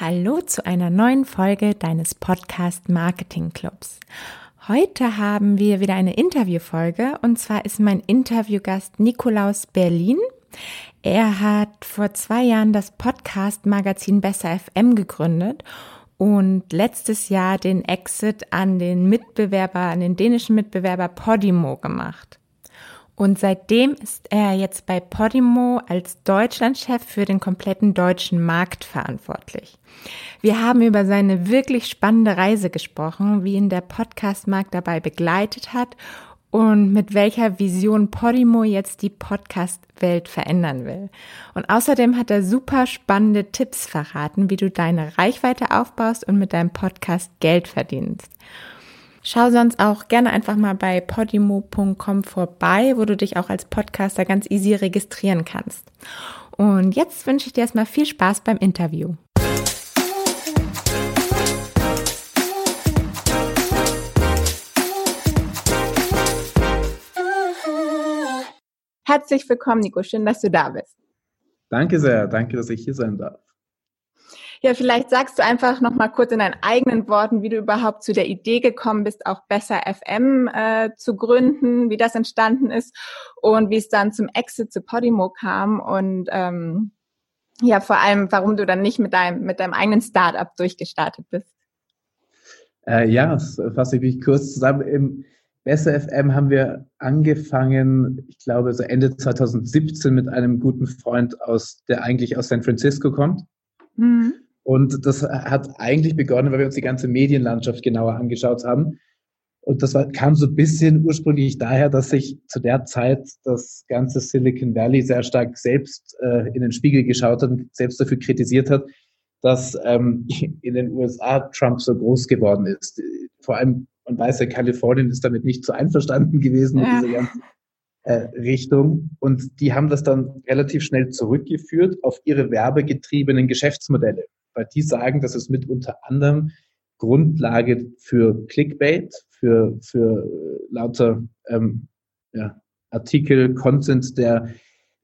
Hallo zu einer neuen Folge deines Podcast Marketing Clubs. Heute haben wir wieder eine Interviewfolge und zwar ist mein Interviewgast Nikolaus Berlin. Er hat vor zwei Jahren das Podcast Magazin Besser FM gegründet und letztes Jahr den Exit an den Mitbewerber, an den dänischen Mitbewerber Podimo gemacht. Und seitdem ist er jetzt bei Podimo als Deutschlandchef für den kompletten deutschen Markt verantwortlich. Wir haben über seine wirklich spannende Reise gesprochen, wie ihn der Podcastmarkt dabei begleitet hat und mit welcher Vision Podimo jetzt die Podcast-Welt verändern will. Und außerdem hat er super spannende Tipps verraten, wie du deine Reichweite aufbaust und mit deinem Podcast Geld verdienst. Schau sonst auch gerne einfach mal bei podimo.com vorbei, wo du dich auch als Podcaster ganz easy registrieren kannst. Und jetzt wünsche ich dir erstmal viel Spaß beim Interview. Herzlich willkommen, Nico. Schön, dass du da bist. Danke sehr. Danke, dass ich hier sein darf. Ja, vielleicht sagst du einfach noch mal kurz in deinen eigenen Worten, wie du überhaupt zu der Idee gekommen bist, auch besser FM äh, zu gründen, wie das entstanden ist und wie es dann zum Exit zu Podimo kam und ähm, ja, vor allem, warum du dann nicht mit deinem mit deinem eigenen Startup durchgestartet bist. Äh, ja, das fasse ich mich kurz zusammen. Im Besser FM haben wir angefangen, ich glaube, so Ende 2017 mit einem guten Freund aus, der eigentlich aus San Francisco kommt. Mhm. Und das hat eigentlich begonnen, weil wir uns die ganze Medienlandschaft genauer angeschaut haben. Und das war, kam so ein bisschen ursprünglich daher, dass sich zu der Zeit das ganze Silicon Valley sehr stark selbst äh, in den Spiegel geschaut hat und selbst dafür kritisiert hat, dass ähm, in den USA Trump so groß geworden ist. Vor allem, man weiß ja, Kalifornien ist damit nicht so einverstanden gewesen ja. mit dieser ganzen äh, Richtung. Und die haben das dann relativ schnell zurückgeführt auf ihre werbegetriebenen Geschäftsmodelle weil die sagen, dass es mit unter anderem Grundlage für Clickbait, für, für äh, lauter ähm, ja, Artikel, Content, der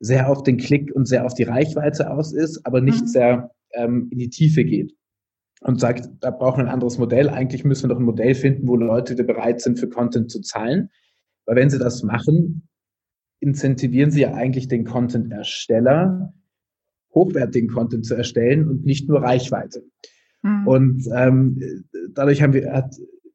sehr auf den Klick und sehr auf die Reichweite aus ist, aber nicht mhm. sehr ähm, in die Tiefe geht. Und sagt, da brauchen wir ein anderes Modell. Eigentlich müssen wir doch ein Modell finden, wo Leute bereit sind, für Content zu zahlen. Weil wenn sie das machen, incentivieren sie ja eigentlich den Content-Ersteller, hochwertigen Content zu erstellen und nicht nur Reichweite. Mhm. Und ähm, dadurch haben wir, hat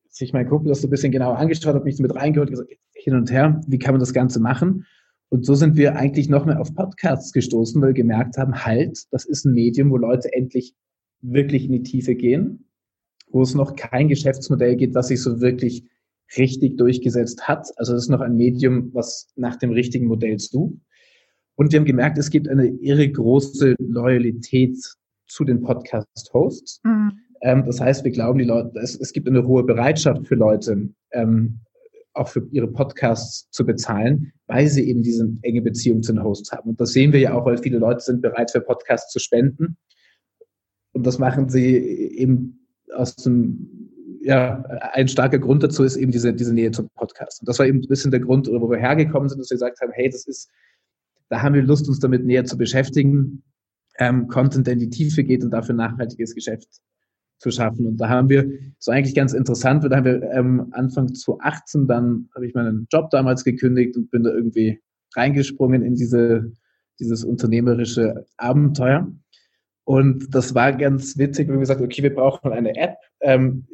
sich mein Kumpel das so ein bisschen genauer angeschaut, hat mich so mit reingeholt, gesagt, hin und her, wie kann man das Ganze machen? Und so sind wir eigentlich noch mehr auf Podcasts gestoßen, weil wir gemerkt haben, halt, das ist ein Medium, wo Leute endlich wirklich in die Tiefe gehen, wo es noch kein Geschäftsmodell gibt, was sich so wirklich richtig durchgesetzt hat. Also es ist noch ein Medium, was nach dem richtigen Modell sucht. Und wir haben gemerkt, es gibt eine irre große Loyalität zu den Podcast-Hosts. Mhm. Ähm, das heißt, wir glauben, die Leute, es, es, gibt eine hohe Bereitschaft für Leute, ähm, auch für ihre Podcasts zu bezahlen, weil sie eben diese enge Beziehung zu den Hosts haben. Und das sehen wir ja auch, weil viele Leute sind bereit, für Podcasts zu spenden. Und das machen sie eben aus dem, ja, ein starker Grund dazu ist eben diese, diese Nähe zum Podcast. Und das war eben ein bisschen der Grund, wo wir hergekommen sind, dass wir gesagt haben, hey, das ist da haben wir Lust, uns damit näher zu beschäftigen, ähm, Content, der in die Tiefe geht und dafür nachhaltiges Geschäft zu schaffen. Und da haben wir, so eigentlich ganz interessant, da haben wir ähm, Anfang 2018, dann habe ich meinen Job damals gekündigt und bin da irgendwie reingesprungen in diese, dieses unternehmerische Abenteuer. Und das war ganz witzig, wir haben gesagt, okay, wir brauchen eine App. Ähm,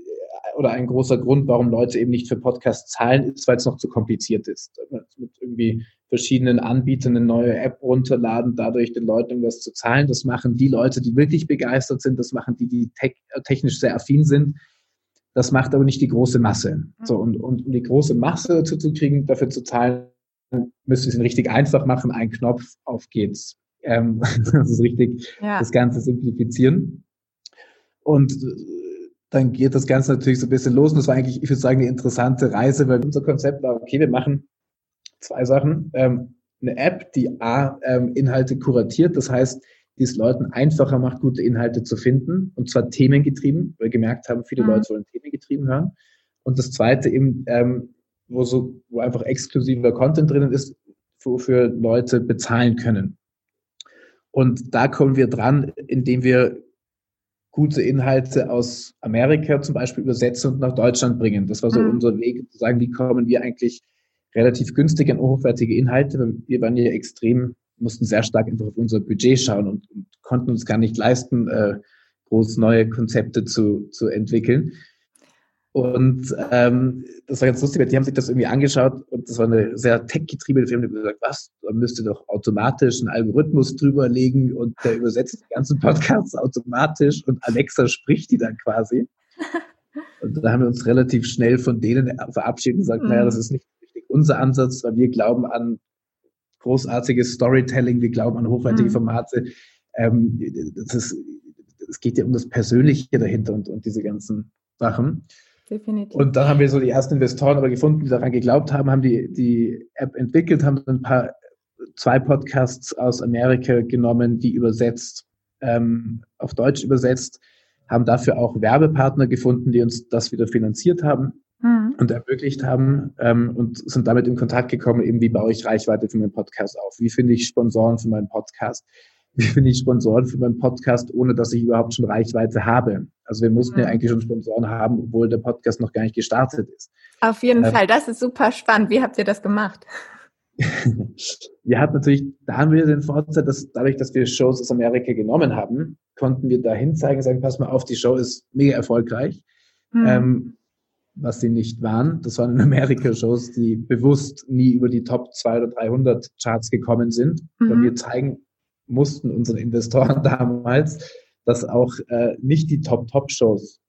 oder ein großer Grund, warum Leute eben nicht für Podcasts zahlen, ist, weil es noch zu kompliziert ist. Mit irgendwie verschiedenen Anbietern eine neue App runterladen, dadurch den Leuten irgendwas zu zahlen. Das machen die Leute, die wirklich begeistert sind, das machen die, die tech, technisch sehr affin sind. Das macht aber nicht die große Masse. So, und, und um die große Masse dazu zu kriegen, dafür zu zahlen, müssen wir es richtig einfach machen. Ein Knopf, auf geht's. Ähm, das ist richtig, ja. das Ganze simplifizieren. Und äh, dann geht das Ganze natürlich so ein bisschen los. Und das war eigentlich, ich würde sagen, eine interessante Reise, weil unser Konzept war, okay, wir machen zwei Sachen. Ähm, eine App, die A, ähm, Inhalte kuratiert, das heißt, die es Leuten einfacher macht, gute Inhalte zu finden, und zwar themengetrieben, weil wir gemerkt haben, viele mhm. Leute wollen themengetrieben hören. Und das zweite eben, ähm, wo so, wo einfach exklusiver Content drinnen ist, wofür Leute bezahlen können. Und da kommen wir dran, indem wir gute Inhalte aus Amerika zum Beispiel übersetzen und nach Deutschland bringen. Das war so mhm. unser Weg, zu sagen, wie kommen wir eigentlich relativ günstig an hochwertige Inhalte. Wir waren ja extrem, mussten sehr stark einfach auf unser Budget schauen und, und konnten uns gar nicht leisten, äh, groß neue Konzepte zu, zu entwickeln. Und ähm, das war ganz lustig, weil die haben sich das irgendwie angeschaut und das war eine sehr tech-getriebene Firma, die haben gesagt, was, da müsste doch automatisch einen Algorithmus drüber legen und der übersetzt die ganzen Podcasts automatisch und Alexa spricht die dann quasi. Und da haben wir uns relativ schnell von denen verabschiedet und gesagt, mhm. naja, das ist nicht unser Ansatz, weil wir glauben an großartiges Storytelling, wir glauben an hochwertige mhm. Formate. Ähm, das ist, es geht ja um das Persönliche dahinter und, und diese ganzen Sachen. Definitiv. Und dann haben wir so die ersten Investoren aber gefunden, die daran geglaubt haben, haben die, die App entwickelt, haben ein paar, zwei Podcasts aus Amerika genommen, die übersetzt, ähm, auf Deutsch übersetzt, haben dafür auch Werbepartner gefunden, die uns das wieder finanziert haben mhm. und ermöglicht haben ähm, und sind damit in Kontakt gekommen, eben wie baue ich Reichweite für meinen Podcast auf, wie finde ich Sponsoren für meinen Podcast, wie finde ich Sponsoren für meinen Podcast, ohne dass ich überhaupt schon Reichweite habe. Also wir mussten ja mhm. eigentlich schon Sponsoren haben, obwohl der Podcast noch gar nicht gestartet ist. Auf jeden ähm, Fall, das ist super spannend. Wie habt ihr das gemacht? wir hatten natürlich, da haben wir den Vorteil, dass dadurch, dass wir Shows aus Amerika genommen haben, konnten wir dahin zeigen, sagen, pass mal auf, die Show ist mega erfolgreich. Mhm. Ähm, was sie nicht waren. Das waren in Amerika Shows, die bewusst nie über die Top 200 oder 300 Charts gekommen sind. Mhm. Weil wir zeigen mussten unseren Investoren damals, dass auch äh, nicht die Top-Top-Shows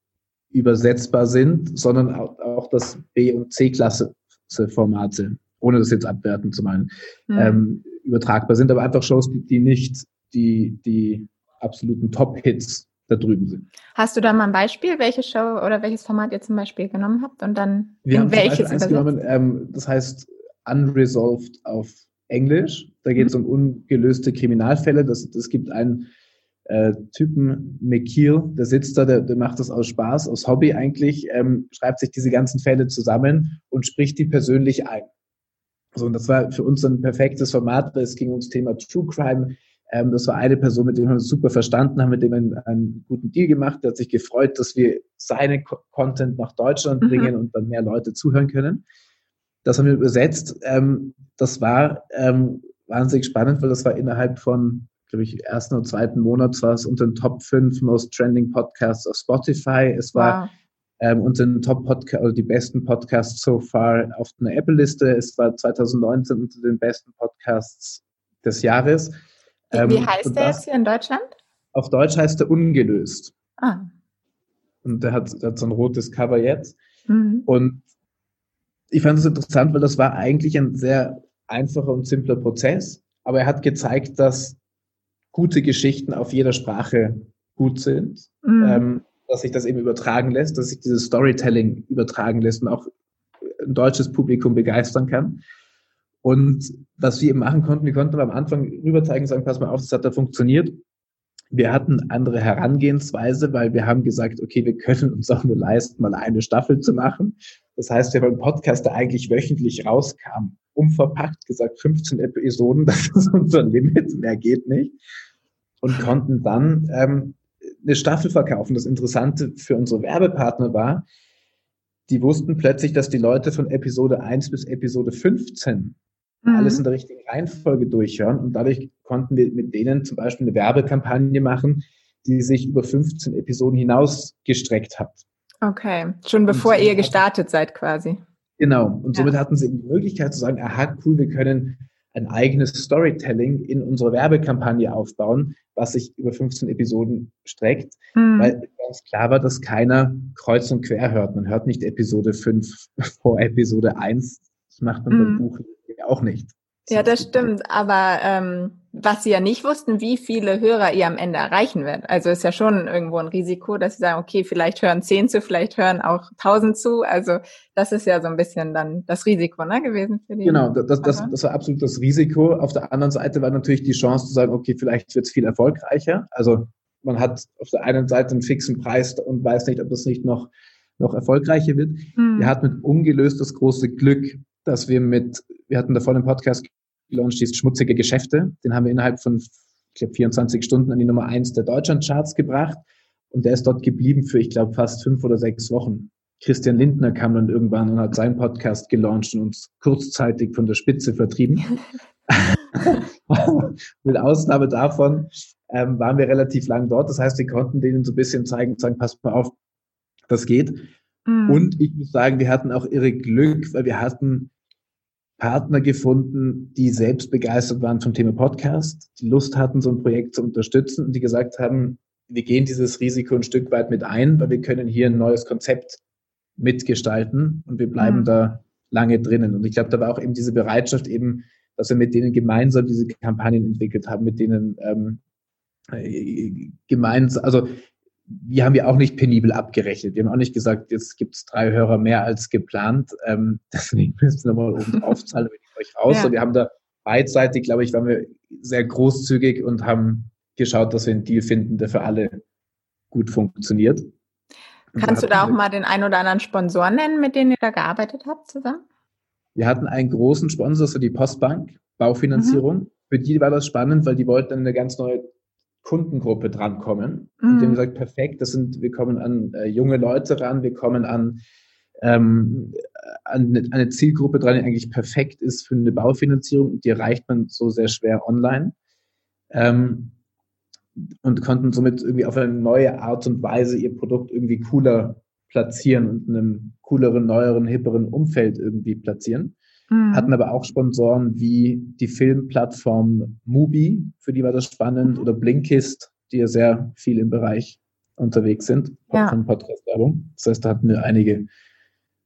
übersetzbar sind, sondern auch, auch das B- und C-Klasse-Formate, ohne das jetzt abwerten zu meinen, mhm. ähm, übertragbar sind, aber einfach Shows, die nicht die, die absoluten Top-Hits da drüben sind. Hast du da mal ein Beispiel, welche Show oder welches Format ihr zum Beispiel genommen habt und dann Wir in welches eins genommen, ähm, das heißt Unresolved auf Englisch. Da geht es um ungelöste Kriminalfälle. Das, das gibt einen äh, Typen, McKeel, der sitzt da, der, der macht das aus Spaß, aus Hobby eigentlich, ähm, schreibt sich diese ganzen Fälle zusammen und spricht die persönlich ein. So, und das war für uns ein perfektes Format, weil es ging ums Thema True Crime. Ähm, das war eine Person, mit der wir uns super verstanden haben, mit dem wir einen, einen guten Deal gemacht. Der hat sich gefreut, dass wir seinen Content nach Deutschland mhm. bringen und dann mehr Leute zuhören können. Das haben wir übersetzt. Ähm, das war ähm, wahnsinnig spannend, weil das war innerhalb von, glaube ich, ersten oder zweiten Monat war es unter den Top 5 Most Trending Podcasts auf Spotify. Es war wow. ähm, unter den Top Podcast, also die besten Podcasts so far auf einer Apple-Liste. Es war 2019 unter den besten Podcasts des Jahres. Ähm, Wie heißt der jetzt hier in Deutschland? Auf Deutsch heißt er Ungelöst. Ah. Und der hat, der hat so ein rotes Cover jetzt. Mhm. Und ich fand es interessant, weil das war eigentlich ein sehr einfacher und simpler Prozess, aber er hat gezeigt, dass gute Geschichten auf jeder Sprache gut sind, mhm. ähm, dass sich das eben übertragen lässt, dass sich dieses Storytelling übertragen lässt und auch ein deutsches Publikum begeistern kann. Und was wir eben machen konnten, wir konnten am Anfang rüber zeigen, sagen, pass mal auf, das hat da funktioniert. Wir hatten andere Herangehensweise, weil wir haben gesagt, okay, wir können uns auch nur leisten, mal eine Staffel zu machen. Das heißt, wir haben einen Podcast, der eigentlich wöchentlich rauskam, umverpackt gesagt 15 Episoden, das ist unser Limit, mehr geht nicht. Und konnten dann ähm, eine Staffel verkaufen. Das Interessante für unsere Werbepartner war, die wussten plötzlich, dass die Leute von Episode 1 bis Episode 15 mhm. alles in der richtigen Reihenfolge durchhören. Und dadurch konnten wir mit denen zum Beispiel eine Werbekampagne machen, die sich über 15 Episoden hinaus gestreckt hat. Okay, schon bevor und ihr gestartet seid quasi. Genau, und somit hatten sie die Möglichkeit zu sagen, aha, cool, wir können ein eigenes Storytelling in unserer Werbekampagne aufbauen, was sich über 15 Episoden streckt, mhm. weil ganz klar war, dass keiner kreuz und quer hört. Man hört nicht Episode 5 vor Episode 1. Das macht man mhm. beim Buch auch nicht. Ja, das stimmt. Aber ähm, was sie ja nicht wussten, wie viele Hörer ihr am Ende erreichen werdet. Also ist ja schon irgendwo ein Risiko, dass sie sagen, okay, vielleicht hören zehn zu, vielleicht hören auch tausend zu. Also das ist ja so ein bisschen dann das Risiko ne, gewesen für die. Genau, das, das, das war absolut das Risiko. Auf der anderen Seite war natürlich die Chance zu sagen, okay, vielleicht wird es viel erfolgreicher. Also man hat auf der einen Seite einen fixen Preis und weiß nicht, ob das nicht noch, noch erfolgreicher wird. Mhm. Wir hatten mit ungelöst das große Glück, dass wir mit, wir hatten davor einen Podcast gelauncht, ist Schmutzige Geschäfte. Den haben wir innerhalb von, ich glaube, 24 Stunden an die Nummer eins der Deutschlandcharts gebracht. Und der ist dort geblieben für, ich glaube, fast fünf oder sechs Wochen. Christian Lindner kam dann irgendwann und hat seinen Podcast gelauncht und uns kurzzeitig von der Spitze vertrieben. Mit Ausnahme davon ähm, waren wir relativ lang dort. Das heißt, wir konnten denen so ein bisschen zeigen und sagen, passt mal auf, das geht. Mhm. Und ich muss sagen, wir hatten auch irre Glück, weil wir hatten Partner gefunden, die selbst begeistert waren vom Thema Podcast, die Lust hatten, so ein Projekt zu unterstützen und die gesagt haben, wir gehen dieses Risiko ein Stück weit mit ein, weil wir können hier ein neues Konzept mitgestalten und wir bleiben mhm. da lange drinnen. Und ich glaube, da war auch eben diese Bereitschaft eben, dass wir mit denen gemeinsam diese Kampagnen entwickelt haben, mit denen ähm, äh, gemeinsam, also wir haben ja auch nicht penibel abgerechnet. Wir haben auch nicht gesagt, jetzt gibt es drei Hörer mehr als geplant. Ähm, deswegen müssen wir nochmal oben draufzahlen, wenn ich euch raus. Ja. wir haben da beidseitig, glaube ich, waren wir sehr großzügig und haben geschaut, dass wir einen Deal finden, der für alle gut funktioniert. Kannst du da auch mal den einen oder anderen Sponsor nennen, mit denen ihr da gearbeitet habt zusammen? Wir hatten einen großen Sponsor, so die Postbank, Baufinanzierung. Mhm. Für die war das spannend, weil die wollten eine ganz neue Kundengruppe drankommen. Mhm. Und haben gesagt, perfekt, das sind, wir kommen an äh, junge Leute ran, wir kommen an, ähm, an eine, eine, Zielgruppe dran, die eigentlich perfekt ist für eine Baufinanzierung und die erreicht man so sehr schwer online. Ähm, und konnten somit irgendwie auf eine neue Art und Weise ihr Produkt irgendwie cooler platzieren und in einem cooleren, neueren, hipperen Umfeld irgendwie platzieren. Mhm. Hatten aber auch Sponsoren wie die Filmplattform Mubi, für die war das spannend, oder Blinkist, die ja sehr viel im Bereich unterwegs sind, ja. von Podcast-Werbung. Das heißt, da hatten wir einige,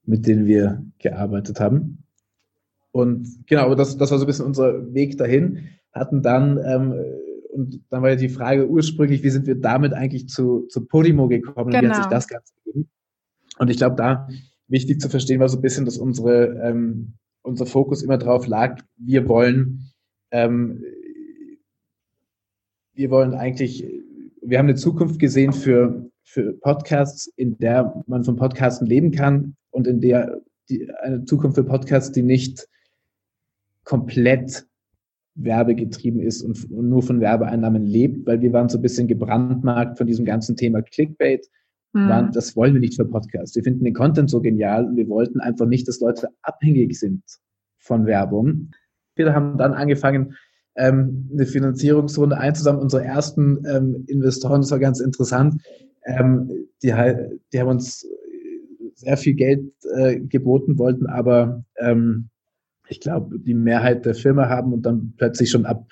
mit denen wir gearbeitet haben. Und genau, aber das, das war so ein bisschen unser Weg dahin. Hatten dann ähm, und dann war ja die Frage ursprünglich, wie sind wir damit eigentlich zu, zu Podimo gekommen? Genau. Wie hat sich genau. das Ganze gegeben? Und ich glaube, da wichtig zu verstehen war so ein bisschen, dass unsere, ähm, unser Fokus immer drauf lag, wir wollen, ähm, wir wollen eigentlich, wir haben eine Zukunft gesehen für, für Podcasts, in der man von Podcasten leben kann und in der die, eine Zukunft für Podcasts, die nicht komplett werbegetrieben ist und, nur von Werbeeinnahmen lebt, weil wir waren so ein bisschen gebrandmarkt von diesem ganzen Thema Clickbait. Mhm. Waren, das wollen wir nicht für Podcasts. Wir finden den Content so genial und wir wollten einfach nicht, dass Leute abhängig sind von Werbung. Wir haben dann angefangen, ähm, eine Finanzierungsrunde einzusammeln. Unsere ersten ähm, Investoren, das war ganz interessant, ähm, die, die haben uns sehr viel Geld äh, geboten, wollten aber ähm, ich glaube, die Mehrheit der Firma haben und dann plötzlich schon ab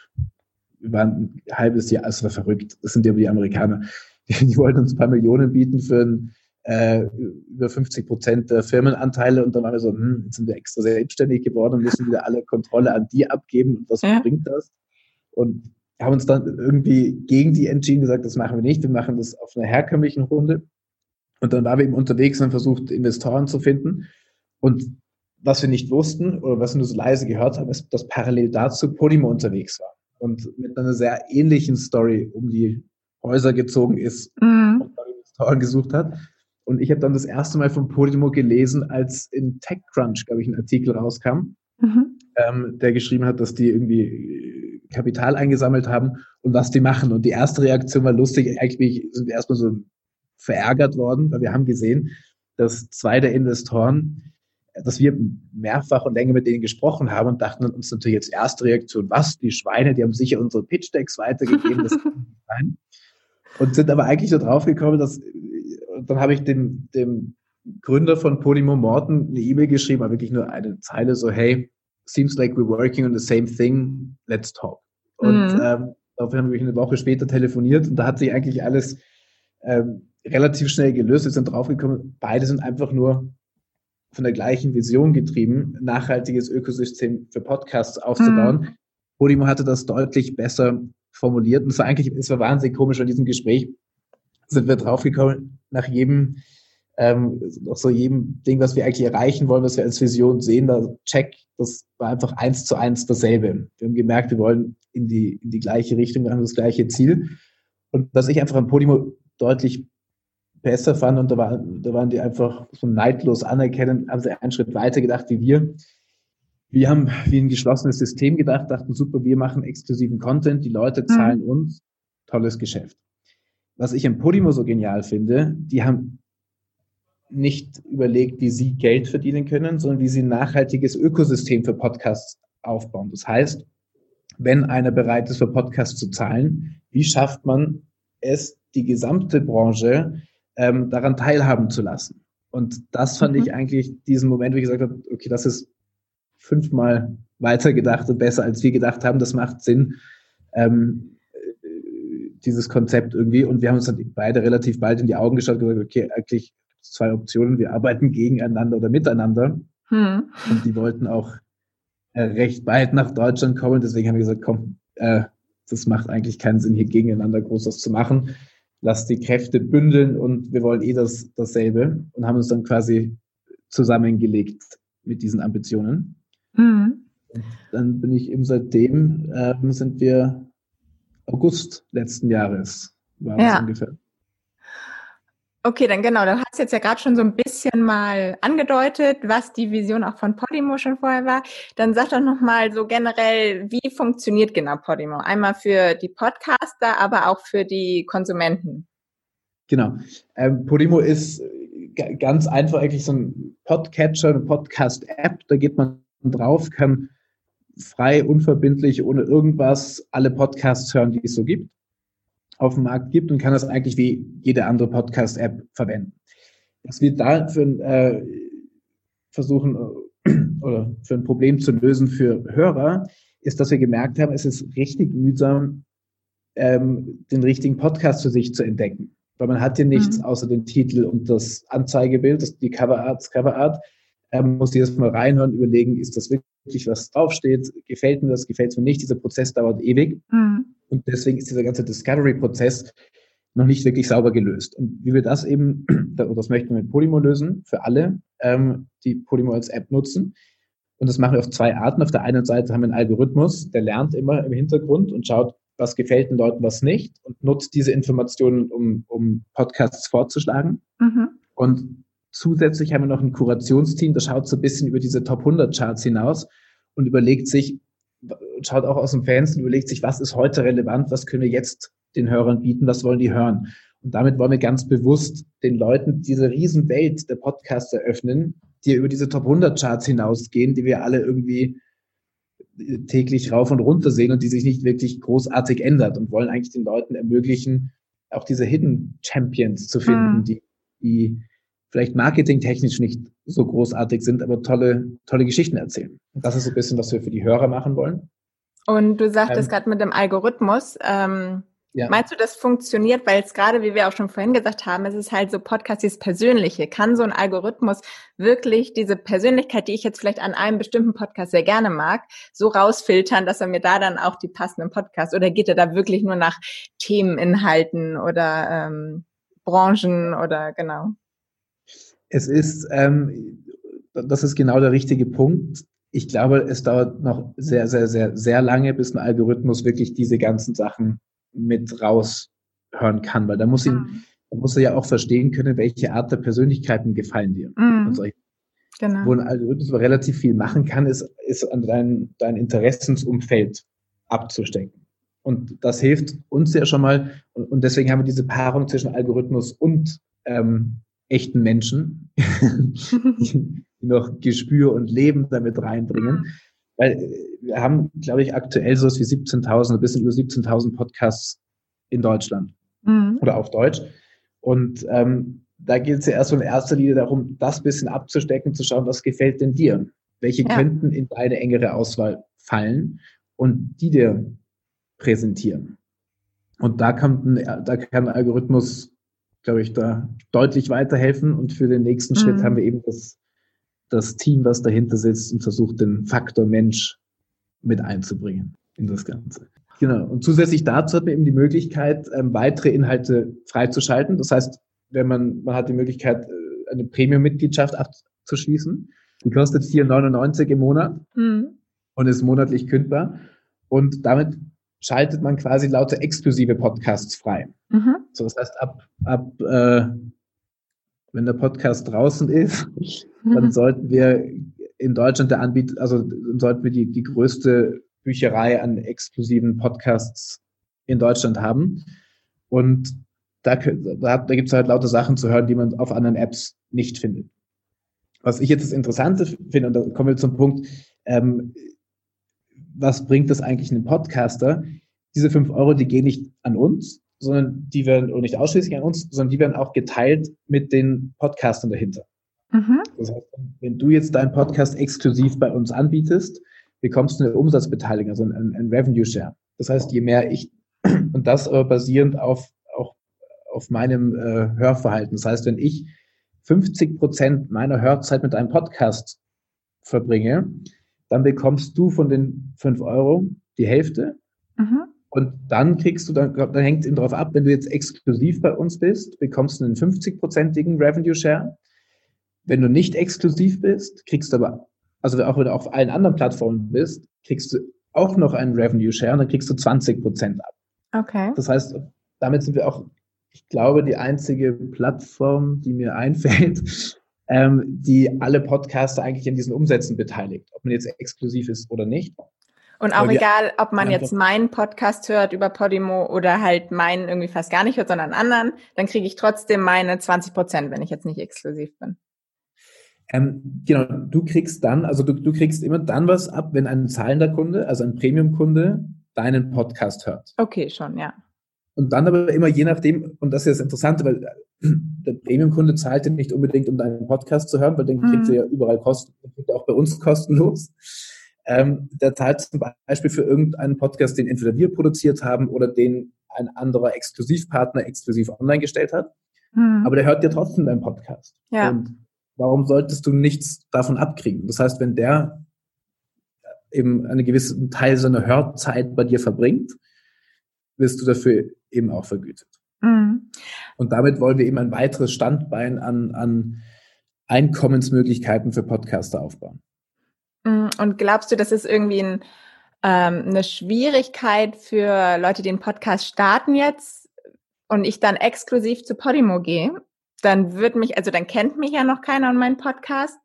über ein halbes Jahr, es war verrückt, das sind ja die Amerikaner, die, die wollten uns ein paar Millionen bieten für ein, äh, über 50 Prozent der Firmenanteile und dann waren wir so, hm, jetzt sind wir extra selbstständig geworden und müssen wieder alle Kontrolle an die abgeben und was ja. bringt das? Und haben uns dann irgendwie gegen die entschieden, gesagt, das machen wir nicht, wir machen das auf einer herkömmlichen Runde. Und dann waren wir eben unterwegs und haben versucht, Investoren zu finden. Und was wir nicht wussten oder was wir nur so leise gehört haben, ist, dass parallel dazu Podimo unterwegs war und mit einer sehr ähnlichen Story um die Häuser gezogen ist mhm. und Investoren gesucht hat. Und ich habe dann das erste Mal von Podimo gelesen, als in TechCrunch, glaube ich, ein Artikel rauskam, mhm. ähm, der geschrieben hat, dass die irgendwie Kapital eingesammelt haben und was die machen. Und die erste Reaktion war lustig. Eigentlich sind wir erstmal so verärgert worden, weil wir haben gesehen, dass zwei der Investoren dass wir mehrfach und länger mit denen gesprochen haben und dachten uns natürlich jetzt erste Reaktion, was, die Schweine, die haben sicher unsere Pitch-Decks weitergegeben, das kann nicht sein. Und sind aber eigentlich so drauf gekommen, dass, dann habe ich dem, dem Gründer von Podimo Morton eine E-Mail geschrieben, aber wirklich nur eine Zeile so, hey, seems like we're working on the same thing, let's talk. Und mhm. ähm, daraufhin haben wir eine Woche später telefoniert und da hat sich eigentlich alles ähm, relativ schnell gelöst. Wir sind draufgekommen, beide sind einfach nur von der gleichen Vision getrieben, nachhaltiges Ökosystem für Podcasts aufzubauen. Mhm. Podimo hatte das deutlich besser formuliert und es war eigentlich, es war wahnsinnig komisch an diesem Gespräch, sind wir draufgekommen, nach jedem, ähm, nach so jedem Ding, was wir eigentlich erreichen wollen, was wir als Vision sehen, da check, das war einfach eins zu eins dasselbe. Wir haben gemerkt, wir wollen in die, in die gleiche Richtung, wir haben das gleiche Ziel. Und was ich einfach an Podimo deutlich besser fand und da, war, da waren die einfach so neidlos anerkennen, haben sie einen Schritt weiter gedacht wie wir. Wir haben wie ein geschlossenes System gedacht, dachten super, wir machen exklusiven Content, die Leute mhm. zahlen mhm. uns, tolles Geschäft. was ich im Podimo so genial finde, die haben nicht überlegt, wie sie Geld verdienen können, sondern wie sie ein nachhaltiges Ökosystem für Podcasts aufbauen. Das heißt, wenn einer bereit ist, für Podcasts zu zahlen, wie schafft man es, die gesamte Branche ähm, daran teilhaben zu lassen? Und das fand mhm. ich eigentlich diesen Moment, wo ich gesagt habe, okay, das ist fünfmal weiter gedacht und besser, als wir gedacht haben. Das macht Sinn, ähm, dieses Konzept irgendwie. Und wir haben uns dann beide relativ bald in die Augen geschaut und gesagt, okay, eigentlich zwei Optionen. Wir arbeiten gegeneinander oder miteinander. Hm. Und die wollten auch äh, recht bald nach Deutschland kommen. Deswegen haben wir gesagt, komm, äh, das macht eigentlich keinen Sinn, hier gegeneinander groß was zu machen. Lass die Kräfte bündeln und wir wollen eh das, dasselbe und haben uns dann quasi zusammengelegt mit diesen Ambitionen. Mhm. Dann bin ich eben seitdem, ähm, sind wir August letzten Jahres, war ja. ungefähr. Okay, dann genau, du hast jetzt ja gerade schon so ein bisschen mal angedeutet, was die Vision auch von Podimo schon vorher war. Dann sag doch nochmal so generell, wie funktioniert genau Podimo? Einmal für die Podcaster, aber auch für die Konsumenten. Genau. Ähm, Podimo ist ganz einfach eigentlich so ein Podcatcher, eine Podcast-App. Da geht man drauf, kann frei, unverbindlich, ohne irgendwas alle Podcasts hören, die es so gibt auf dem Markt gibt und kann das eigentlich wie jede andere Podcast-App verwenden. Was wir da für ein, äh, versuchen äh, oder für ein Problem zu lösen für Hörer, ist, dass wir gemerkt haben, es ist richtig mühsam, ähm, den richtigen Podcast für sich zu entdecken. Weil man hat hier nichts mhm. außer den Titel und das Anzeigebild, das, die Coverart, das Coverart. Ähm, muss jedes Mal reinhören, überlegen, ist das wirklich, was draufsteht? Gefällt mir das? Gefällt es mir nicht? Dieser Prozess dauert ewig. Mhm. Und deswegen ist dieser ganze Discovery-Prozess noch nicht wirklich sauber gelöst. Und wie wir das eben, das möchten wir mit Polymo lösen, für alle, ähm, die Polymo als App nutzen. Und das machen wir auf zwei Arten. Auf der einen Seite haben wir einen Algorithmus, der lernt immer im Hintergrund und schaut, was gefällt den Leuten, was nicht und nutzt diese Informationen, um, um Podcasts vorzuschlagen. Mhm. Und zusätzlich haben wir noch ein Kurationsteam, das schaut so ein bisschen über diese Top 100 Charts hinaus und überlegt sich, schaut auch aus dem Fenster und überlegt sich, was ist heute relevant, was können wir jetzt den Hörern bieten, was wollen die hören. Und damit wollen wir ganz bewusst den Leuten diese Riesenwelt der Podcasts eröffnen, die über diese Top 100 Charts hinausgehen, die wir alle irgendwie täglich rauf und runter sehen und die sich nicht wirklich großartig ändert und wollen eigentlich den Leuten ermöglichen, auch diese Hidden Champions zu finden, mhm. die, die vielleicht marketingtechnisch nicht so großartig sind, aber tolle, tolle Geschichten erzählen. Das ist so ein bisschen, was wir für die Hörer machen wollen. Und du sagtest ähm, gerade mit dem Algorithmus, ähm, ja. meinst du, das funktioniert, weil es gerade, wie wir auch schon vorhin gesagt haben, es ist halt so Podcast, dieses Persönliche. Kann so ein Algorithmus wirklich diese Persönlichkeit, die ich jetzt vielleicht an einem bestimmten Podcast sehr gerne mag, so rausfiltern, dass er mir da dann auch die passenden Podcasts oder geht er da wirklich nur nach Themeninhalten oder ähm, Branchen oder genau? Es ist, ähm, das ist genau der richtige Punkt. Ich glaube, es dauert noch sehr, sehr, sehr, sehr lange, bis ein Algorithmus wirklich diese ganzen Sachen mit raushören kann, weil da muss ihn, mhm. da muss er ja auch verstehen können, welche Art der Persönlichkeiten gefallen dir. Mhm. Genau. Wo ein Algorithmus aber relativ viel machen kann, ist, ist an dein, dein Interessensumfeld abzustecken. Und das hilft uns ja schon mal. Und, und deswegen haben wir diese Paarung zwischen Algorithmus und ähm, echten Menschen, die noch Gespür und Leben damit reinbringen. Weil wir haben, glaube ich, aktuell so wie 17.000, ein bisschen über 17.000 Podcasts in Deutschland mhm. oder auf Deutsch. Und ähm, da geht es ja erst in erster Linie darum, das bisschen abzustecken, zu schauen, was gefällt denn dir? Welche ja. könnten in deine engere Auswahl fallen und die dir präsentieren? Und da kann, da kann ein Algorithmus glaube ich, da deutlich weiterhelfen. Und für den nächsten mhm. Schritt haben wir eben das, das Team, was dahinter sitzt und versucht, den Faktor Mensch mit einzubringen in das Ganze. Genau. Und zusätzlich dazu hat man eben die Möglichkeit, ähm, weitere Inhalte freizuschalten. Das heißt, wenn man, man hat die Möglichkeit, äh, eine Premium-Mitgliedschaft abzuschließen. Die kostet 4,99 im Monat mhm. und ist monatlich kündbar. Und damit schaltet man quasi lauter exklusive Podcasts frei. Mhm. So, das heißt, ab, ab äh, wenn der Podcast draußen ist, mhm. dann sollten wir in Deutschland der Anbieter, also sollten wir die, die größte Bücherei an exklusiven Podcasts in Deutschland haben. Und da, da, da gibt es halt lauter Sachen zu hören, die man auf anderen Apps nicht findet. Was ich jetzt das Interessante finde, und da kommen wir zum Punkt, ähm, was bringt das eigentlich einem Podcaster? Diese fünf Euro, die gehen nicht an uns, sondern die werden, und nicht ausschließlich an uns, sondern die werden auch geteilt mit den Podcastern dahinter. Mhm. Das heißt, wenn du jetzt deinen Podcast exklusiv bei uns anbietest, bekommst du eine Umsatzbeteiligung, also ein, ein Revenue Share. Das heißt, je mehr ich, und das aber basierend auf, auch auf meinem äh, Hörverhalten. Das heißt, wenn ich 50 Prozent meiner Hörzeit mit einem Podcast verbringe, dann bekommst du von den 5 Euro die Hälfte. Mhm. Und dann kriegst du, dann, dann hängt es eben darauf ab, wenn du jetzt exklusiv bei uns bist, bekommst du einen 50-prozentigen Revenue Share. Wenn du nicht exklusiv bist, kriegst du aber, also auch wenn du auf allen anderen Plattformen bist, kriegst du auch noch einen Revenue Share und dann kriegst du 20 Prozent ab. Okay. Das heißt, damit sind wir auch, ich glaube, die einzige Plattform, die mir einfällt, ähm, die alle Podcaster eigentlich in diesen Umsätzen beteiligt, ob man jetzt exklusiv ist oder nicht. Und auch egal, ob man jetzt meinen Podcast hört über Podimo oder halt meinen irgendwie fast gar nicht hört, sondern anderen, dann kriege ich trotzdem meine 20 Prozent, wenn ich jetzt nicht exklusiv bin. Ähm, genau, du kriegst dann, also du, du kriegst immer dann was ab, wenn ein zahlender Kunde, also ein Premium-Kunde, deinen Podcast hört. Okay, schon, ja. Und dann aber immer je nachdem, und das ist das Interessante, weil der Premium-Kunde zahlt ja nicht unbedingt, um deinen Podcast zu hören, weil den mhm. kriegt er ja überall kosten, kriegt er auch bei uns kostenlos. Ähm, der zahlt zum Beispiel für irgendeinen Podcast, den entweder wir produziert haben oder den ein anderer Exklusivpartner exklusiv online gestellt hat. Mhm. Aber der hört ja trotzdem deinen Podcast. Ja. Und warum solltest du nichts davon abkriegen? Das heißt, wenn der eben einen gewissen Teil seiner Hörzeit bei dir verbringt, wirst du dafür eben auch vergütet. Mhm. Und damit wollen wir eben ein weiteres Standbein an, an Einkommensmöglichkeiten für Podcaster aufbauen. Mhm. Und glaubst du, das ist irgendwie ein, ähm, eine Schwierigkeit für Leute, die den Podcast starten jetzt und ich dann exklusiv zu Podimo gehe? dann wird mich, also dann kennt mich ja noch keiner und meinen Podcast.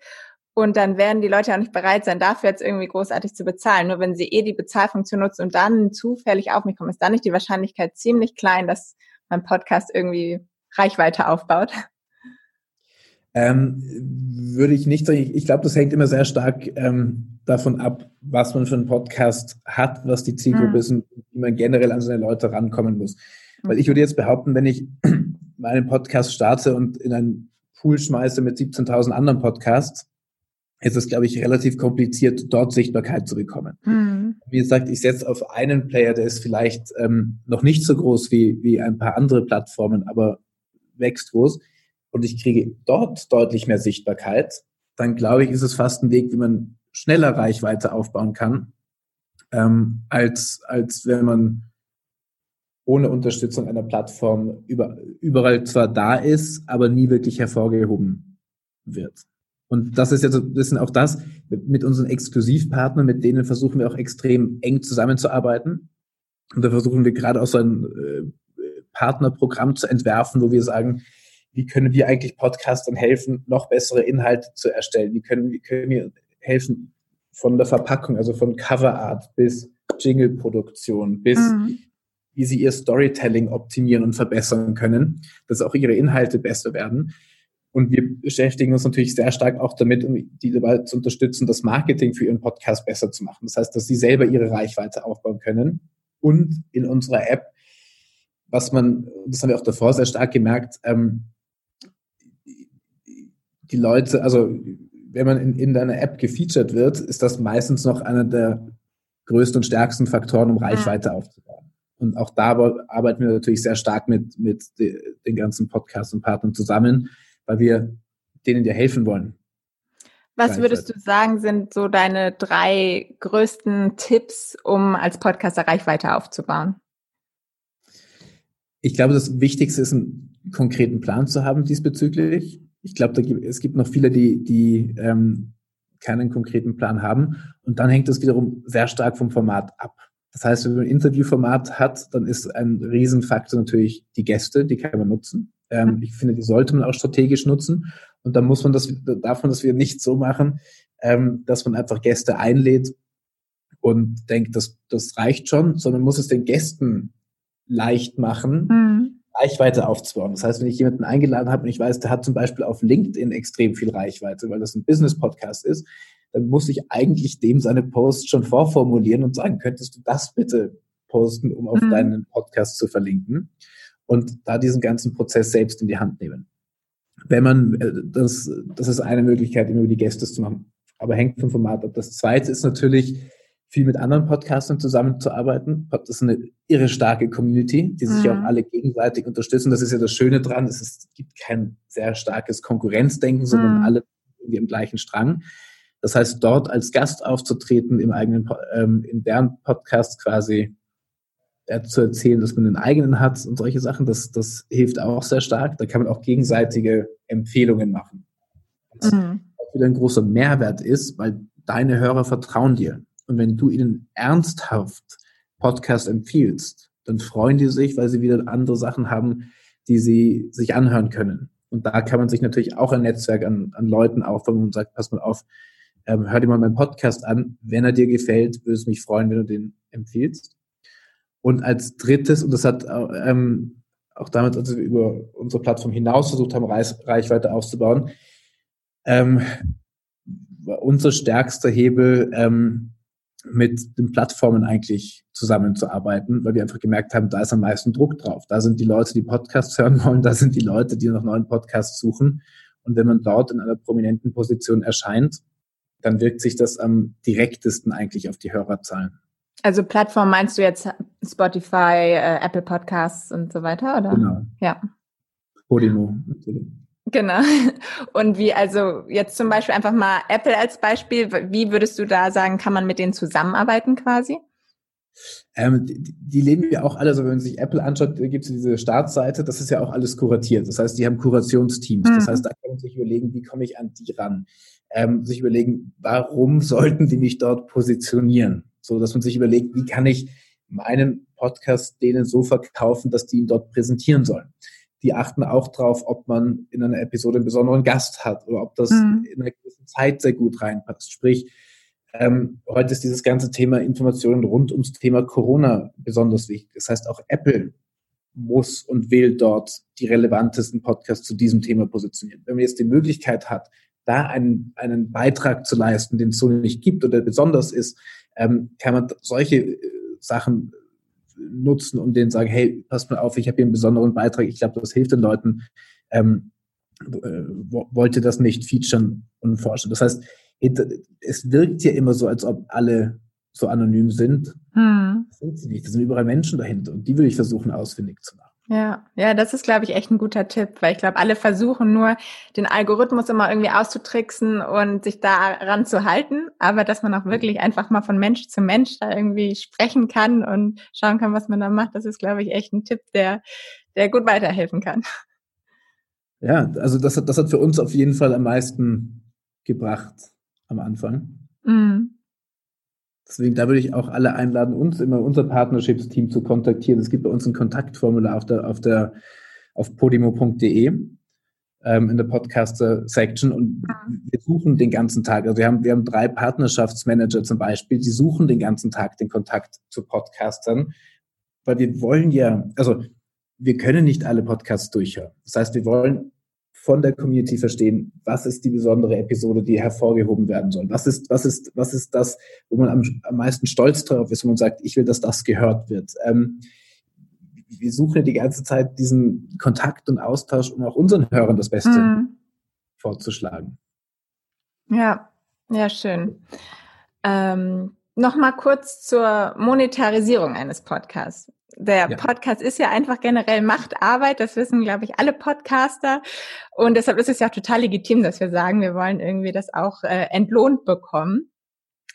Und dann werden die Leute auch nicht bereit sein, dafür jetzt irgendwie großartig zu bezahlen. Nur wenn sie eh die Bezahlfunktion nutzen und dann zufällig auf mich kommen, ist dann nicht die Wahrscheinlichkeit ziemlich klein, dass mein Podcast irgendwie Reichweite aufbaut. Ähm, würde ich nicht sagen. Ich, ich glaube, das hängt immer sehr stark ähm, davon ab, was man für einen Podcast hat, was die Zielgruppe mhm. ist und wie man generell an seine Leute rankommen muss. Weil ich würde jetzt behaupten, wenn ich meinen Podcast starte und in einen Pool schmeiße mit 17.000 anderen Podcasts, ist es, glaube ich, relativ kompliziert, dort Sichtbarkeit zu bekommen. Mhm. Wie gesagt, ich setze auf einen Player, der ist vielleicht ähm, noch nicht so groß wie, wie ein paar andere Plattformen, aber wächst groß und ich kriege dort deutlich mehr Sichtbarkeit, dann glaube ich, ist es fast ein Weg, wie man schneller Reichweite aufbauen kann, ähm, als, als wenn man ohne Unterstützung einer Plattform über, überall zwar da ist, aber nie wirklich hervorgehoben wird. Und das ist jetzt ein bisschen auch das, mit unseren Exklusivpartnern, mit denen versuchen wir auch extrem eng zusammenzuarbeiten. Und da versuchen wir gerade auch so ein äh, Partnerprogramm zu entwerfen, wo wir sagen, wie können wir eigentlich Podcastern helfen, noch bessere Inhalte zu erstellen? Wie können, wie können wir helfen von der Verpackung, also von Coverart bis Jingle-Produktion bis mhm wie sie ihr Storytelling optimieren und verbessern können, dass auch ihre Inhalte besser werden. Und wir beschäftigen uns natürlich sehr stark auch damit, um die dabei zu unterstützen, das Marketing für ihren Podcast besser zu machen. Das heißt, dass sie selber ihre Reichweite aufbauen können. Und in unserer App, was man, das haben wir auch davor sehr stark gemerkt, ähm, die Leute, also wenn man in, in deiner App gefeatured wird, ist das meistens noch einer der größten und stärksten Faktoren, um Reichweite aufzubauen. Und auch da arbeiten wir natürlich sehr stark mit, mit den ganzen Podcasts und Partnern zusammen, weil wir denen ja helfen wollen. Was würdest du sagen, sind so deine drei größten Tipps, um als Podcaster Reichweite aufzubauen? Ich glaube, das Wichtigste ist, einen konkreten Plan zu haben diesbezüglich. Ich glaube, gibt, es gibt noch viele, die, die ähm, keinen konkreten Plan haben. Und dann hängt es wiederum sehr stark vom Format ab. Das heißt, wenn man ein Interviewformat hat, dann ist ein Riesenfaktor natürlich die Gäste, die kann man nutzen. Ähm, ich finde, die sollte man auch strategisch nutzen. Und dann muss man das, darf man das wieder nicht so machen, ähm, dass man einfach Gäste einlädt und denkt, das, das reicht schon, sondern muss es den Gästen leicht machen, mhm. Reichweite aufzubauen. Das heißt, wenn ich jemanden eingeladen habe und ich weiß, der hat zum Beispiel auf LinkedIn extrem viel Reichweite, weil das ein Business-Podcast ist, dann muss ich eigentlich dem seine Posts schon vorformulieren und sagen, könntest du das bitte posten, um auf mhm. deinen Podcast zu verlinken und da diesen ganzen Prozess selbst in die Hand nehmen. Wenn man, äh, das, das ist eine Möglichkeit, immer über die Gäste zu machen, aber hängt vom Format ab. Das zweite ist natürlich, viel mit anderen Podcastern zusammenzuarbeiten. Das ist eine irre starke Community, die sich mhm. auch alle gegenseitig unterstützen. Das ist ja das Schöne dran. Es, ist, gibt kein sehr starkes Konkurrenzdenken, sondern mhm. alle irgendwie im gleichen Strang. Das heißt, dort als Gast aufzutreten, im eigenen, ähm, in deren Podcast quasi zu erzählen, dass man einen eigenen hat und solche Sachen, das, das hilft auch sehr stark. Da kann man auch gegenseitige Empfehlungen machen. Was mhm. auch wieder ein großer Mehrwert ist, weil deine Hörer vertrauen dir. Und wenn du ihnen ernsthaft Podcast empfiehlst, dann freuen die sich, weil sie wieder andere Sachen haben, die sie sich anhören können. Und da kann man sich natürlich auch ein Netzwerk an, an Leuten aufbauen und sagt, pass mal auf, ähm, hör dir mal meinen Podcast an. Wenn er dir gefällt, würde es mich freuen, wenn du den empfiehlst. Und als drittes, und das hat ähm, auch damit, als wir über unsere Plattform hinaus versucht haben, Reichweite aufzubauen, ähm, unser stärkster Hebel, ähm, mit den Plattformen eigentlich zusammenzuarbeiten, weil wir einfach gemerkt haben, da ist am meisten Druck drauf. Da sind die Leute, die Podcasts hören wollen, da sind die Leute, die nach neuen Podcasts suchen. Und wenn man dort in einer prominenten Position erscheint, dann wirkt sich das am direktesten eigentlich auf die Hörerzahlen. Also Plattform meinst du jetzt Spotify, äh, Apple Podcasts und so weiter, oder? Genau. Ja. Podimo, natürlich. Genau. Und wie, also jetzt zum Beispiel einfach mal Apple als Beispiel, wie würdest du da sagen, kann man mit denen zusammenarbeiten quasi? Ähm, die, die leben ja auch alle, also wenn man sich Apple anschaut, gibt es diese Startseite, das ist ja auch alles kuratiert. Das heißt, die haben Kurationsteams. Mhm. Das heißt, da kann man sich überlegen, wie komme ich an die ran? Ähm, sich überlegen, warum sollten die mich dort positionieren? So, dass man sich überlegt, wie kann ich meinen Podcast denen so verkaufen, dass die ihn dort präsentieren sollen die achten auch drauf, ob man in einer Episode einen besonderen Gast hat oder ob das mhm. in einer gewissen Zeit sehr gut reinpasst. Sprich, ähm, heute ist dieses ganze Thema Informationen rund ums Thema Corona besonders wichtig. Das heißt, auch Apple muss und will dort die relevantesten Podcasts zu diesem Thema positionieren. Wenn man jetzt die Möglichkeit hat, da einen, einen Beitrag zu leisten, den es so nicht gibt oder besonders ist, ähm, kann man solche äh, Sachen nutzen und denen sagen, hey, passt mal auf, ich habe hier einen besonderen Beitrag, ich glaube, das hilft den Leuten. Ähm, äh, wollte das nicht featuren und forschen. Das heißt, es wirkt ja immer so, als ob alle so anonym sind. Hm. Das sind sie nicht. Da sind überall Menschen dahinter und die will ich versuchen ausfindig zu machen. Ja, ja, das ist, glaube ich, echt ein guter Tipp, weil ich glaube, alle versuchen nur, den Algorithmus immer irgendwie auszutricksen und sich daran zu halten, aber dass man auch wirklich einfach mal von Mensch zu Mensch da irgendwie sprechen kann und schauen kann, was man da macht, das ist, glaube ich, echt ein Tipp, der, der gut weiterhelfen kann. Ja, also das hat, das hat für uns auf jeden Fall am meisten gebracht am Anfang. Mhm. Deswegen, da würde ich auch alle einladen, uns immer unser Partnerships-Team zu kontaktieren. Es gibt bei uns ein Kontaktformular auf der, auf der, auf podimo.de ähm, in der Podcaster-Section und wir suchen den ganzen Tag. Also wir haben, wir haben drei Partnerschaftsmanager zum Beispiel, die suchen den ganzen Tag den Kontakt zu Podcastern, weil wir wollen ja, also wir können nicht alle Podcasts durchhören. Das heißt, wir wollen von der Community verstehen, was ist die besondere Episode, die hervorgehoben werden soll. Was ist, was ist, was ist das, wo man am, am meisten stolz drauf ist, wo man sagt, ich will, dass das gehört wird. Ähm, wir suchen ja die ganze Zeit diesen Kontakt und Austausch, um auch unseren Hörern das Beste mhm. vorzuschlagen. Ja, ja, schön. Ähm, Nochmal kurz zur Monetarisierung eines Podcasts der ja. Podcast ist ja einfach generell Machtarbeit, das wissen, glaube ich, alle Podcaster. Und deshalb ist es ja total legitim, dass wir sagen, wir wollen irgendwie das auch äh, entlohnt bekommen.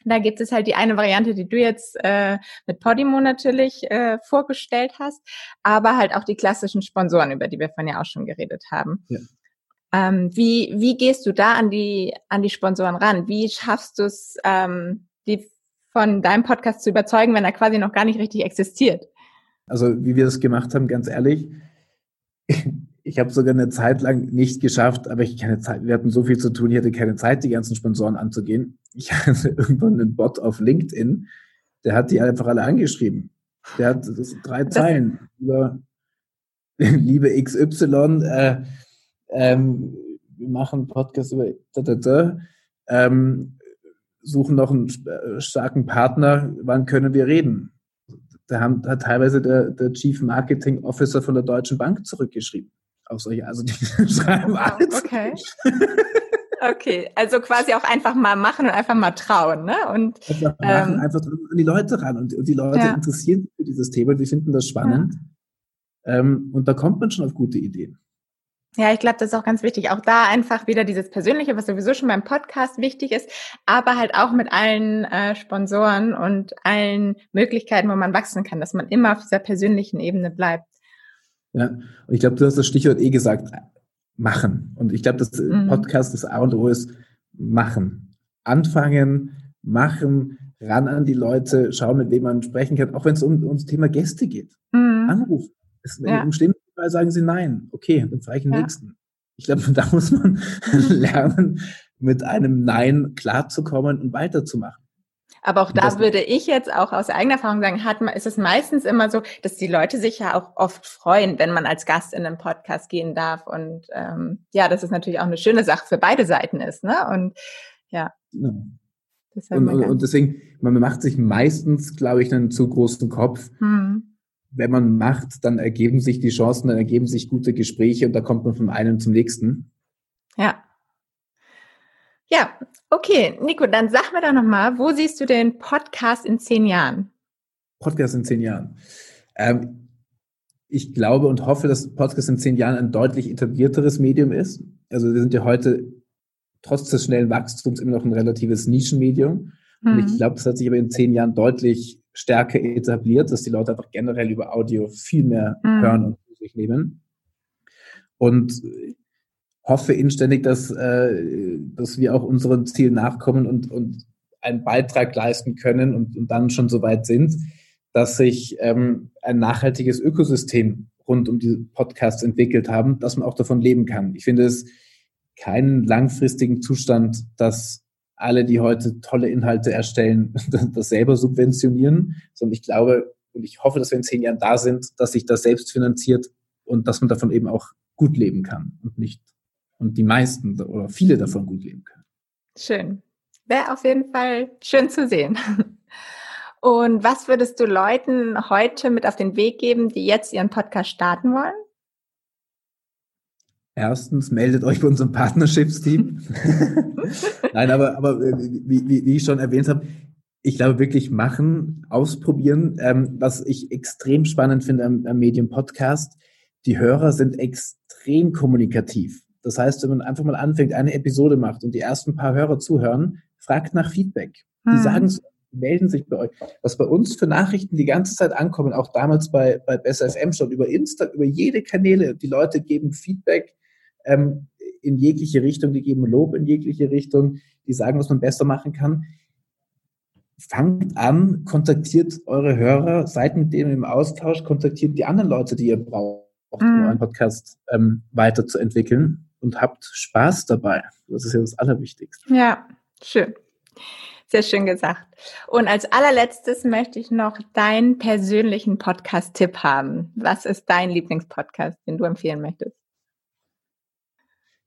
Da gibt es halt die eine Variante, die du jetzt äh, mit Podimo natürlich äh, vorgestellt hast, aber halt auch die klassischen Sponsoren, über die wir von ja auch schon geredet haben. Ja. Ähm, wie, wie gehst du da an die, an die Sponsoren ran? Wie schaffst du es, ähm, die von deinem Podcast zu überzeugen, wenn er quasi noch gar nicht richtig existiert? Also wie wir das gemacht haben, ganz ehrlich, ich habe sogar eine Zeit lang nicht geschafft, aber ich keine Zeit, wir hatten so viel zu tun, ich hatte keine Zeit, die ganzen Sponsoren anzugehen. Ich hatte irgendwann einen Bot auf LinkedIn, der hat die einfach alle angeschrieben. Der hat drei Zeilen über liebe XY, äh, ähm, wir machen einen Podcast über da, da, da, ähm, suchen noch einen äh, starken Partner, wann können wir reden? Da haben, hat teilweise der, der Chief Marketing Officer von der Deutschen Bank zurückgeschrieben. Auch solche, also die schreiben alles. Okay. Okay, also quasi auch einfach mal machen und einfach mal trauen, ne? Und einfach, machen, ähm, einfach an die Leute ran und, und die Leute ja. interessieren sich für dieses Thema, die finden das spannend. Ja. Ähm, und da kommt man schon auf gute Ideen. Ja, ich glaube, das ist auch ganz wichtig. Auch da einfach wieder dieses Persönliche, was sowieso schon beim Podcast wichtig ist, aber halt auch mit allen äh, Sponsoren und allen Möglichkeiten, wo man wachsen kann, dass man immer auf dieser persönlichen Ebene bleibt. Ja, und ich glaube, du hast das Stichwort eh gesagt, machen. Und ich glaube, das mhm. Podcast, das A und O ist machen. Anfangen, machen, ran an die Leute, schauen, mit wem man sprechen kann, auch wenn es um, ums Thema Gäste geht. Mhm. Anrufen. Es, ja. Im Fall sagen sie nein. Okay, dann frage ich den ja. nächsten. Ich glaube, da muss man lernen, mit einem Nein klarzukommen und weiterzumachen. Aber auch da würde ich jetzt auch aus eigener Erfahrung sagen, hat ist es meistens immer so, dass die Leute sich ja auch oft freuen, wenn man als Gast in einen Podcast gehen darf. Und ähm, ja, das ist natürlich auch eine schöne Sache für beide Seiten ist, ne? Und ja. ja. Und, und, und, deswegen, man macht sich meistens, glaube ich, einen zu großen Kopf. Hm. Wenn man macht, dann ergeben sich die Chancen, dann ergeben sich gute Gespräche und da kommt man von einem zum nächsten. Ja. Ja, okay. Nico, dann sag mir doch nochmal, wo siehst du den Podcast in zehn Jahren? Podcast in zehn Jahren. Ähm, ich glaube und hoffe, dass Podcast in zehn Jahren ein deutlich etablierteres Medium ist. Also wir sind ja heute trotz des schnellen Wachstums immer noch ein relatives Nischenmedium. Mhm. Und ich mhm. glaube, das hat sich aber in zehn Jahren deutlich stärker etabliert, dass die Leute einfach generell über Audio viel mehr mhm. hören und sich nehmen. Und hoffe inständig, dass, äh, dass wir auch unserem Ziel nachkommen und, und einen Beitrag leisten können und, und dann schon so weit sind, dass sich ähm, ein nachhaltiges Ökosystem rund um die Podcasts entwickelt haben, dass man auch davon leben kann. Ich finde es keinen langfristigen Zustand, dass alle, die heute tolle Inhalte erstellen, das selber subventionieren, sondern ich glaube und ich hoffe, dass wir in zehn Jahren da sind, dass sich das selbst finanziert und dass man davon eben auch gut leben kann und nicht und die meisten oder viele davon gut leben können. Schön. Wäre auf jeden Fall schön zu sehen. Und was würdest du Leuten heute mit auf den Weg geben, die jetzt ihren Podcast starten wollen? Erstens, meldet euch bei unserem Partnerships-Team. Nein, aber, aber äh, wie, wie, wie ich schon erwähnt habe, ich glaube wirklich machen, ausprobieren. Ähm, was ich extrem spannend finde am, am Medium Podcast, die Hörer sind extrem kommunikativ. Das heißt, wenn man einfach mal anfängt, eine Episode macht und die ersten paar Hörer zuhören, fragt nach Feedback. Die hm. sagen es, melden sich bei euch. Was bei uns für Nachrichten die ganze Zeit ankommen, auch damals bei, bei Besser FM schon über Insta, über jede Kanäle. Die Leute geben Feedback ähm, in jegliche Richtung, die geben Lob in jegliche Richtung, die sagen, was man besser machen kann. Fangt an, kontaktiert eure Hörer, seid mit denen im Austausch, kontaktiert die anderen Leute, die ihr braucht, um mhm. euren Podcast ähm, weiterzuentwickeln und habt Spaß dabei. Das ist ja das Allerwichtigste. Ja, schön. Sehr schön gesagt. Und als allerletztes möchte ich noch deinen persönlichen Podcast-Tipp haben. Was ist dein Lieblingspodcast, den du empfehlen möchtest?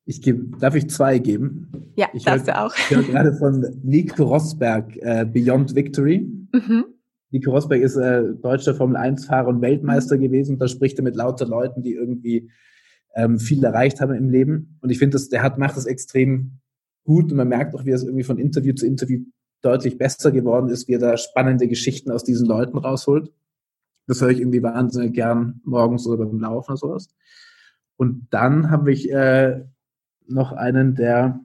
Ich gebe, darf ich zwei geben? Ja, ich darfst hör, du auch. Ich höre gerade von Nico Rosberg, äh, Beyond Victory. Mhm. Nico Rosberg ist äh, deutscher Formel-1-Fahrer und Weltmeister mhm. gewesen. Da spricht er mit lauter Leuten, die irgendwie ähm, viel erreicht haben im Leben. Und ich finde, der hat, macht das extrem gut und man merkt auch, wie es irgendwie von Interview zu Interview deutlich besser geworden ist, wie er da spannende Geschichten aus diesen Leuten rausholt. Das höre ich irgendwie wahnsinnig gern morgens oder beim Laufen oder sowas. Und dann habe ich äh, noch einen, der,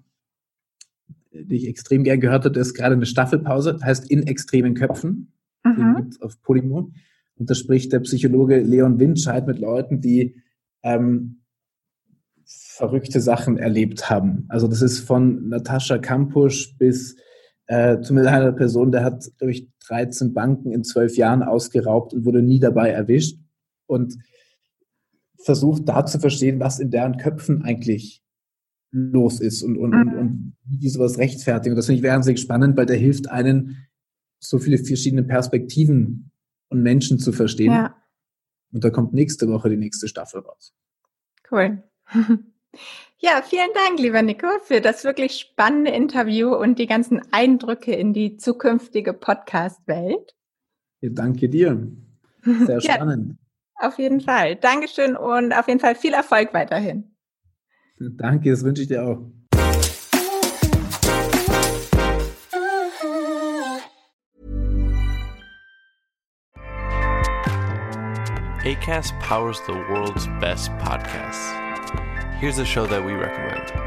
den ich extrem gern gehört habe, der ist gerade eine Staffelpause, heißt In extremen Köpfen. Mhm. Den gibt's auf Polymon. Und da spricht der Psychologe Leon Windscheid mit Leuten, die ähm, verrückte Sachen erlebt haben. Also das ist von Natascha Kampusch bis äh, zumindest einer Person, der hat, durch 13 Banken in zwölf Jahren ausgeraubt und wurde nie dabei erwischt und versucht da zu verstehen, was in deren Köpfen eigentlich los ist und, und, und, und wie die sowas rechtfertigen. Und das finde ich wahnsinnig spannend, weil der hilft einen, so viele verschiedene Perspektiven und Menschen zu verstehen. Ja. Und da kommt nächste Woche die nächste Staffel raus. Cool. Ja, vielen Dank, lieber Nico, für das wirklich spannende Interview und die ganzen Eindrücke in die zukünftige Podcast-Welt. Ja, danke dir. Sehr spannend. Ja, auf jeden Fall. Dankeschön und auf jeden Fall viel Erfolg weiterhin. Danke, das wünsche ich dir auch. ACAST powers the world's best podcasts. Here's a show that we recommend.